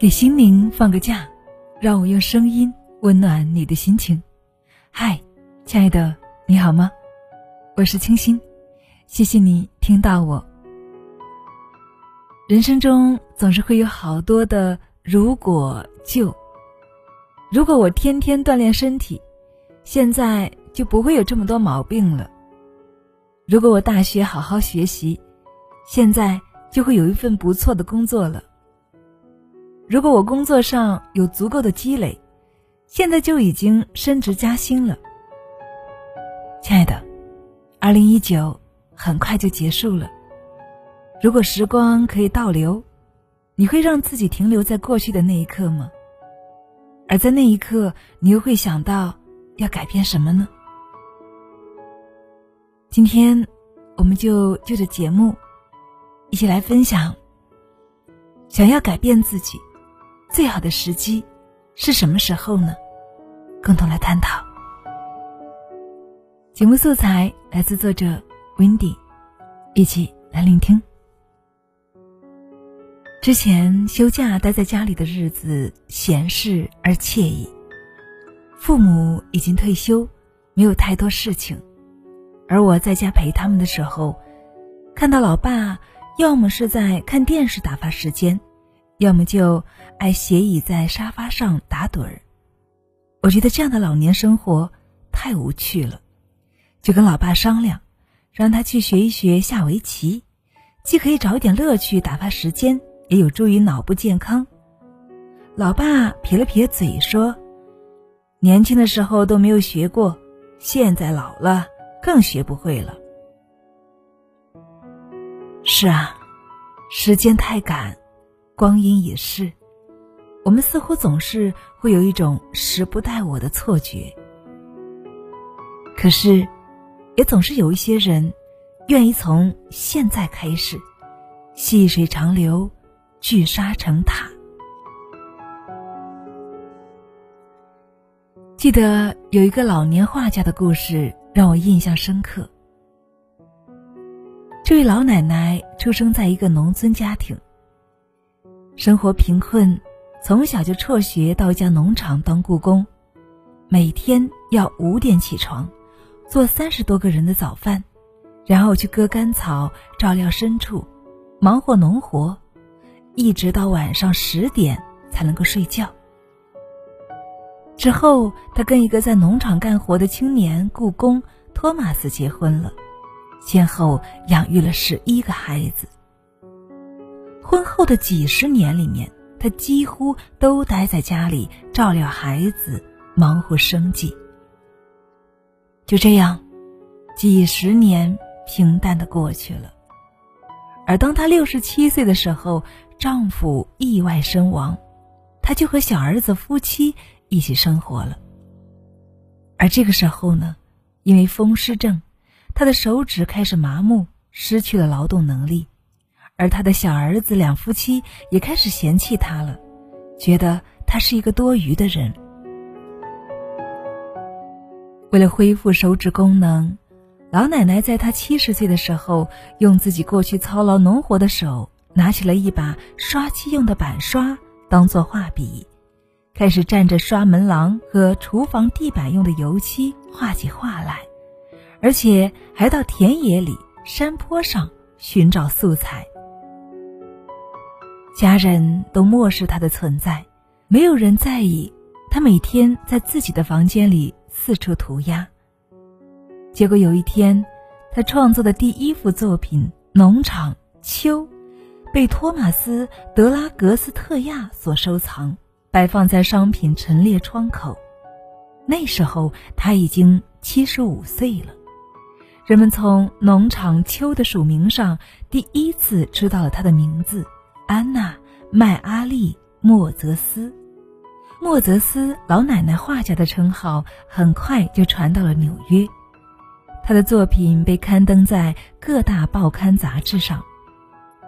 给心灵放个假，让我用声音温暖你的心情。嗨，亲爱的，你好吗？我是清新，谢谢你听到我。人生中总是会有好多的如果就，如果我天天锻炼身体，现在就不会有这么多毛病了；如果我大学好好学习，现在就会有一份不错的工作了。如果我工作上有足够的积累，现在就已经升职加薪了。亲爱的，二零一九很快就结束了。如果时光可以倒流，你会让自己停留在过去的那一刻吗？而在那一刻，你又会想到要改变什么呢？今天，我们就就着节目，一起来分享。想要改变自己。最好的时机是什么时候呢？共同来探讨。节目素材来自作者 Wendy，一起来聆听。之前休假待在家里的日子闲适而惬意，父母已经退休，没有太多事情，而我在家陪他们的时候，看到老爸要么是在看电视打发时间。要么就爱斜倚在沙发上打盹儿，我觉得这样的老年生活太无趣了，就跟老爸商量，让他去学一学下围棋，既可以找一点乐趣打发时间，也有助于脑部健康。老爸撇了撇嘴说：“年轻的时候都没有学过，现在老了更学不会了。”是啊，时间太赶。光阴也是，我们似乎总是会有一种时不待我的错觉。可是，也总是有一些人，愿意从现在开始，细水长流，聚沙成塔。记得有一个老年画家的故事让我印象深刻。这位老奶奶出生在一个农村家庭。生活贫困，从小就辍学到一家农场当雇工，每天要五点起床，做三十多个人的早饭，然后去割干草、照料牲畜，忙活农活，一直到晚上十点才能够睡觉。之后，他跟一个在农场干活的青年雇工托马斯结婚了，先后养育了十一个孩子。婚后的几十年里面，她几乎都待在家里照料孩子，忙活生计。就这样，几十年平淡的过去了。而当她六十七岁的时候，丈夫意外身亡，她就和小儿子夫妻一起生活了。而这个时候呢，因为风湿症，她的手指开始麻木，失去了劳动能力。而他的小儿子两夫妻也开始嫌弃他了，觉得他是一个多余的人。为了恢复手指功能，老奶奶在她七十岁的时候，用自己过去操劳农活的手，拿起了一把刷漆用的板刷，当做画笔，开始蘸着刷门廊和厨房地板用的油漆画起画来，而且还到田野里、山坡上寻找素材。家人都漠视他的存在，没有人在意他每天在自己的房间里四处涂鸦。结果有一天，他创作的第一幅作品《农场秋》，被托马斯·德拉格斯特亚所收藏，摆放在商品陈列窗口。那时候他已经七十五岁了，人们从《农场秋》的署名上第一次知道了他的名字。安娜·麦阿利·莫泽斯，莫泽斯老奶奶画家的称号很快就传到了纽约，他的作品被刊登在各大报刊杂志上，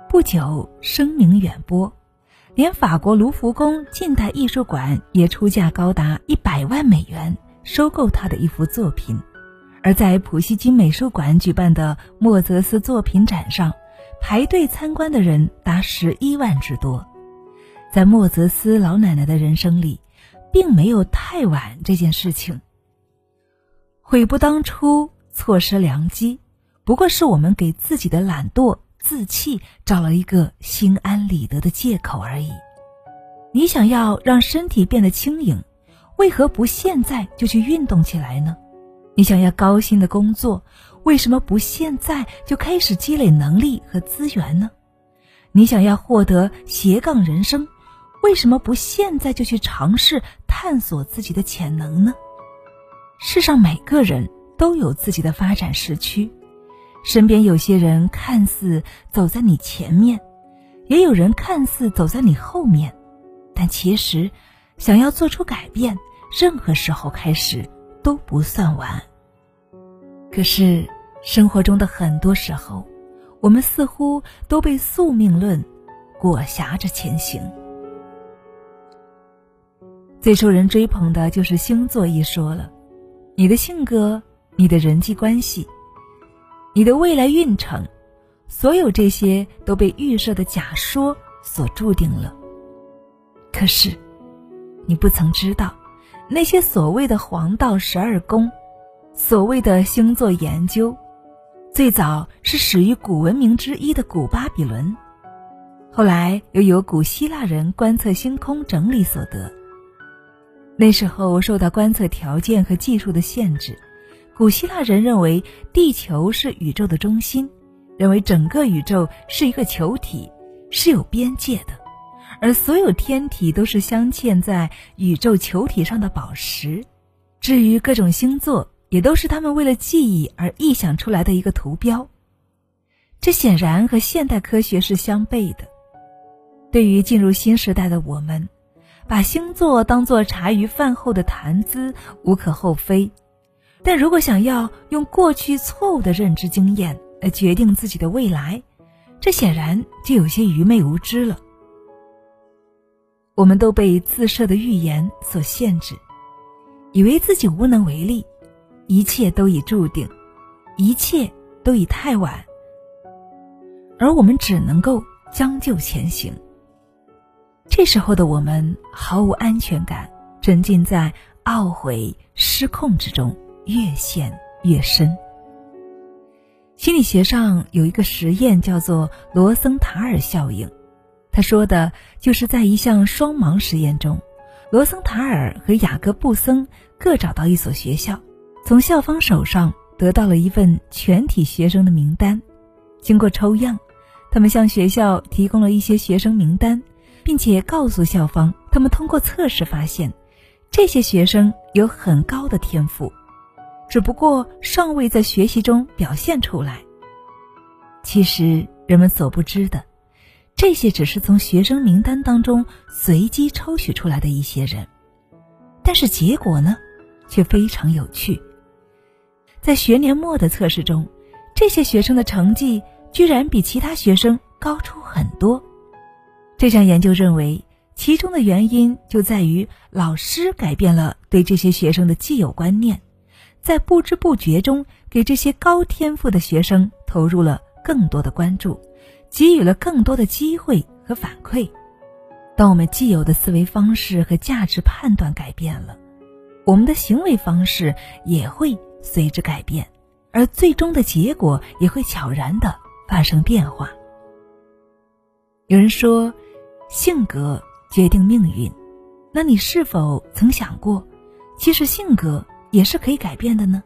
不久声名远播，连法国卢浮宫近代艺术馆也出价高达一百万美元收购他的一幅作品，而在普希金美术馆举办的莫泽斯作品展上。排队参观的人达十一万之多，在莫泽斯老奶奶的人生里，并没有太晚这件事情。悔不当初，错失良机，不过是我们给自己的懒惰、自弃找了一个心安理得的借口而已。你想要让身体变得轻盈，为何不现在就去运动起来呢？你想要高薪的工作，为什么不现在就开始积累能力和资源呢？你想要获得斜杠人生，为什么不现在就去尝试探索自己的潜能呢？世上每个人都有自己的发展时区，身边有些人看似走在你前面，也有人看似走在你后面。但其实，想要做出改变，任何时候开始都不算晚。可是，生活中的很多时候，我们似乎都被宿命论裹挟着前行。最受人追捧的就是星座一说了，你的性格、你的人际关系、你的未来运程，所有这些都被预设的假说所注定了。可是，你不曾知道，那些所谓的黄道十二宫，所谓的星座研究，最早是始于古文明之一的古巴比伦，后来又由古希腊人观测星空整理所得。那时候受到观测条件和技术的限制，古希腊人认为地球是宇宙的中心，认为整个宇宙是一个球体，是有边界的。而所有天体都是镶嵌在宇宙球体上的宝石，至于各种星座，也都是他们为了记忆而臆想出来的一个图标。这显然和现代科学是相悖的。对于进入新时代的我们，把星座当作茶余饭后的谈资无可厚非，但如果想要用过去错误的认知经验来决定自己的未来，这显然就有些愚昧无知了。我们都被自设的预言所限制，以为自己无能为力，一切都已注定，一切都已太晚，而我们只能够将就前行。这时候的我们毫无安全感，沉浸在懊悔、失控之中，越陷越深。心理学上有一个实验叫做罗森塔尔效应。他说的就是在一项双盲实验中，罗森塔尔和雅各布森各找到一所学校，从校方手上得到了一份全体学生的名单。经过抽样，他们向学校提供了一些学生名单，并且告诉校方，他们通过测试发现，这些学生有很高的天赋，只不过尚未在学习中表现出来。其实，人们所不知的。这些只是从学生名单当中随机抽取出来的一些人，但是结果呢，却非常有趣。在学年末的测试中，这些学生的成绩居然比其他学生高出很多。这项研究认为，其中的原因就在于老师改变了对这些学生的既有观念，在不知不觉中给这些高天赋的学生投入了更多的关注。给予了更多的机会和反馈。当我们既有的思维方式和价值判断改变了，我们的行为方式也会随之改变，而最终的结果也会悄然的发生变化。有人说，性格决定命运，那你是否曾想过，其实性格也是可以改变的呢？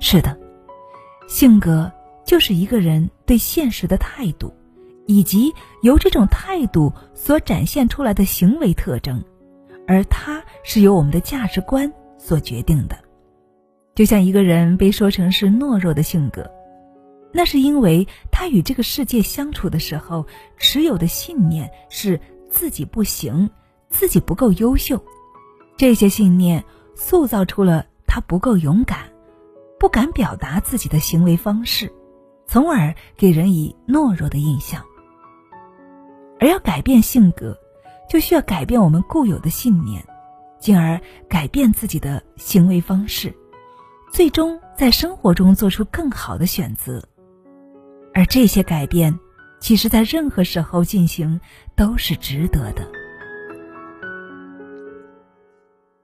是的，性格。就是一个人对现实的态度，以及由这种态度所展现出来的行为特征，而它是由我们的价值观所决定的。就像一个人被说成是懦弱的性格，那是因为他与这个世界相处的时候持有的信念是自己不行，自己不够优秀，这些信念塑造出了他不够勇敢，不敢表达自己的行为方式。从而给人以懦弱的印象，而要改变性格，就需要改变我们固有的信念，进而改变自己的行为方式，最终在生活中做出更好的选择。而这些改变，其实在任何时候进行都是值得的。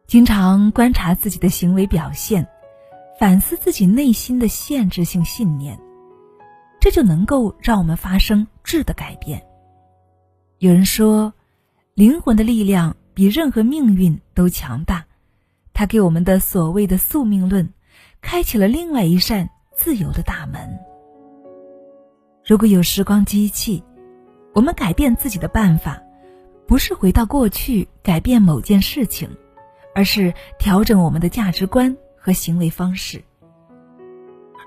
经常观察自己的行为表现，反思自己内心的限制性信念，这就能够让我们发生质的改变。有人说，灵魂的力量比任何命运都强大，它给我们的所谓的宿命论，开启了另外一扇自由的大门。如果有时光机器，我们改变自己的办法，不是回到过去改变某件事情，而是调整我们的价值观和行为方式。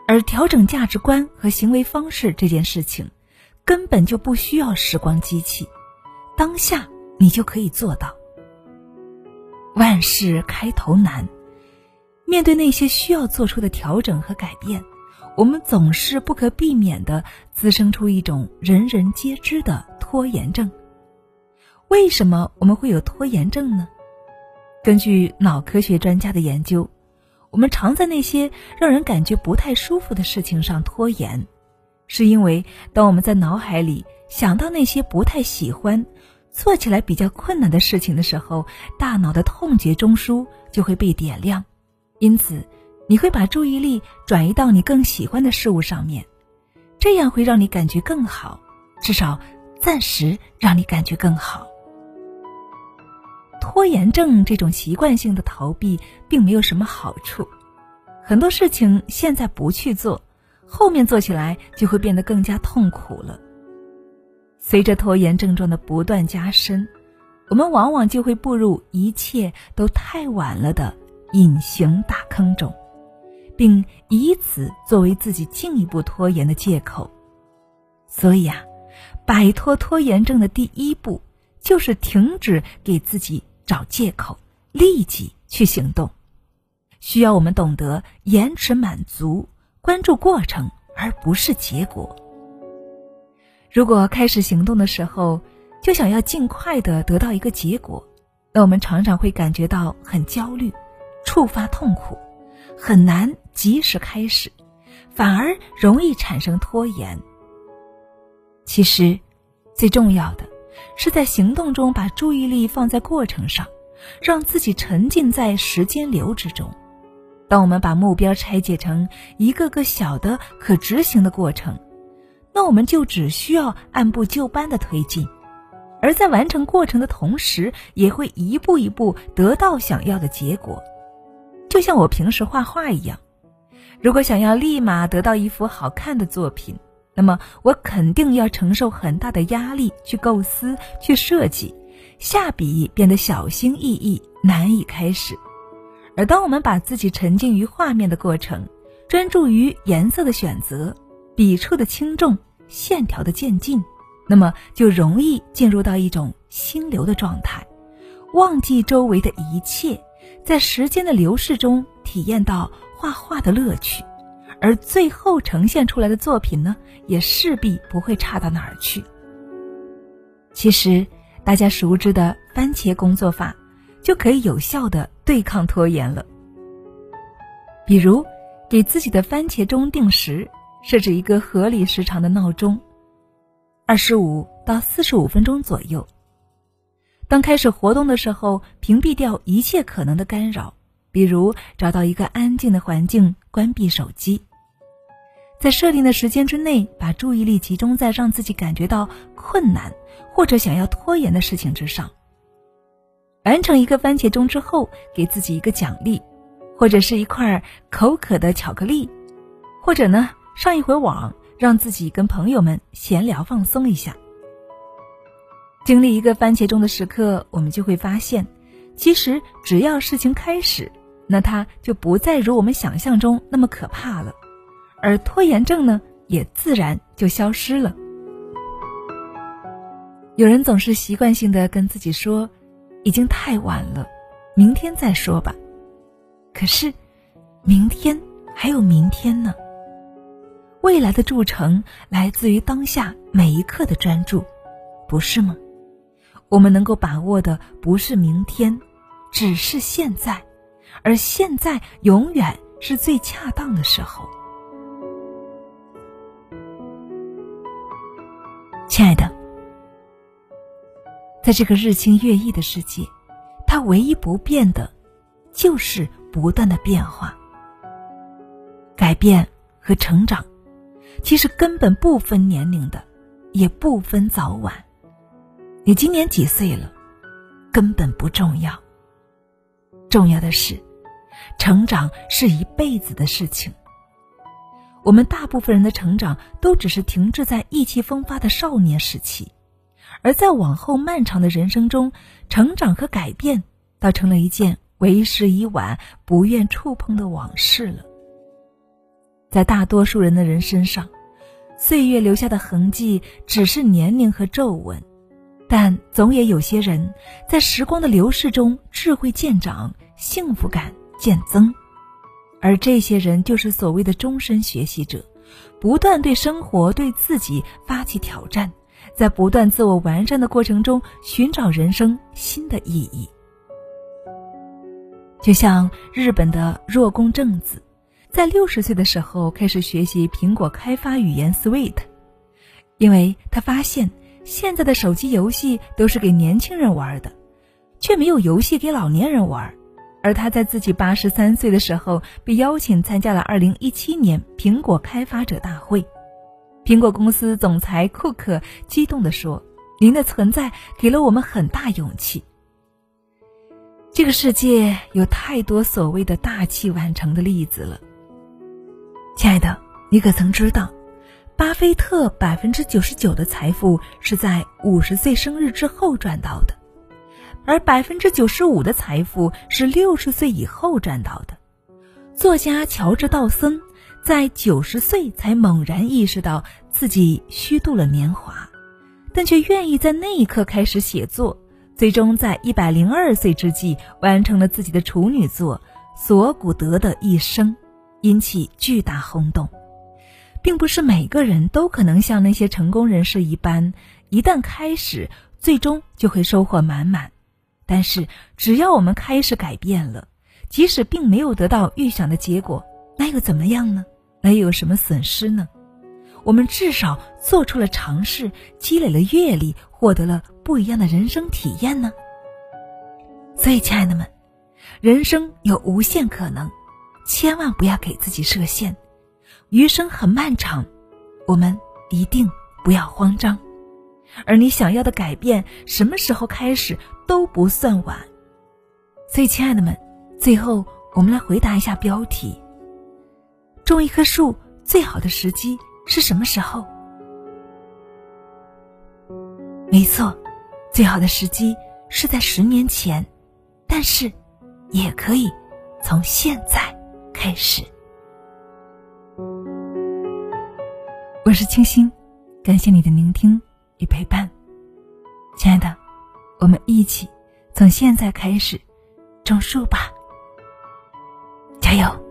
而调整价值观和行为方式这件事情，根本就不需要时光机器。当下你就可以做到。万事开头难，面对那些需要做出的调整和改变，我们总是不可避免的滋生出一种人人皆知的拖延症。为什么我们会有拖延症呢？根据脑科学专家的研究，我们常在那些让人感觉不太舒服的事情上拖延，是因为当我们在脑海里想到那些不太喜欢。做起来比较困难的事情的时候，大脑的痛觉中枢就会被点亮，因此你会把注意力转移到你更喜欢的事物上面，这样会让你感觉更好，至少暂时让你感觉更好。拖延症这种习惯性的逃避并没有什么好处，很多事情现在不去做，后面做起来就会变得更加痛苦了。随着拖延症状的不断加深，我们往往就会步入一切都太晚了的隐形大坑中，并以此作为自己进一步拖延的借口。所以啊，摆脱拖延症的第一步就是停止给自己找借口，立即去行动。需要我们懂得延迟满足，关注过程而不是结果。如果开始行动的时候就想要尽快的得到一个结果，那我们常常会感觉到很焦虑，触发痛苦，很难及时开始，反而容易产生拖延。其实，最重要的是在行动中把注意力放在过程上，让自己沉浸在时间流之中。当我们把目标拆解成一个个小的可执行的过程。那我们就只需要按部就班的推进，而在完成过程的同时，也会一步一步得到想要的结果。就像我平时画画一样，如果想要立马得到一幅好看的作品，那么我肯定要承受很大的压力去构思、去设计，下笔变得小心翼翼，难以开始。而当我们把自己沉浸于画面的过程，专注于颜色的选择。笔触的轻重、线条的渐进，那么就容易进入到一种心流的状态，忘记周围的一切，在时间的流逝中体验到画画的乐趣，而最后呈现出来的作品呢，也势必不会差到哪儿去。其实，大家熟知的番茄工作法，就可以有效的对抗拖延了。比如，给自己的番茄钟定时。设置一个合理时长的闹钟，二十五到四十五分钟左右。当开始活动的时候，屏蔽掉一切可能的干扰，比如找到一个安静的环境，关闭手机。在设定的时间之内，把注意力集中在让自己感觉到困难或者想要拖延的事情之上。完成一个番茄钟之后，给自己一个奖励，或者是一块口渴的巧克力，或者呢？上一回网，让自己跟朋友们闲聊放松一下。经历一个番茄钟的时刻，我们就会发现，其实只要事情开始，那它就不再如我们想象中那么可怕了，而拖延症呢，也自然就消失了。有人总是习惯性的跟自己说，已经太晚了，明天再说吧。可是，明天还有明天呢。未来的铸成来自于当下每一刻的专注，不是吗？我们能够把握的不是明天，只是现在，而现在永远是最恰当的时候。亲爱的，在这个日新月异的世界，它唯一不变的，就是不断的变化、改变和成长。其实根本不分年龄的，也不分早晚。你今年几岁了，根本不重要。重要的是，成长是一辈子的事情。我们大部分人的成长都只是停滞在意气风发的少年时期，而在往后漫长的人生中，成长和改变倒成了一件为时已晚、不愿触碰的往事了。在大多数人的人身上，岁月留下的痕迹只是年龄和皱纹，但总也有些人在时光的流逝中智慧渐长，幸福感渐增，而这些人就是所谓的终身学习者，不断对生活、对自己发起挑战，在不断自我完善的过程中寻找人生新的意义。就像日本的若宫正子。在六十岁的时候开始学习苹果开发语言 Swift，因为他发现现在的手机游戏都是给年轻人玩的，却没有游戏给老年人玩。而他在自己八十三岁的时候被邀请参加了二零一七年苹果开发者大会，苹果公司总裁库克激动地说：“您的存在给了我们很大勇气。”这个世界有太多所谓的大器晚成的例子了。亲爱的，你可曾知道，巴菲特百分之九十九的财富是在五十岁生日之后赚到的，而百分之九十五的财富是六十岁以后赚到的。作家乔治·道森在九十岁才猛然意识到自己虚度了年华，但却愿意在那一刻开始写作，最终在一百零二岁之际完成了自己的处女作《索古德的一生》。引起巨大轰动，并不是每个人都可能像那些成功人士一般，一旦开始，最终就会收获满满。但是，只要我们开始改变了，即使并没有得到预想的结果，那又怎么样呢？那又有什么损失呢？我们至少做出了尝试，积累了阅历，获得了不一样的人生体验呢。所以，亲爱的们，人生有无限可能。千万不要给自己设限，余生很漫长，我们一定不要慌张。而你想要的改变，什么时候开始都不算晚。所以，亲爱的们，最后我们来回答一下标题：种一棵树最好的时机是什么时候？没错，最好的时机是在十年前，但是也可以从现在。开始，我是清新感谢你的聆听与陪伴。亲爱的我们一起从现在开始种树吧。加油。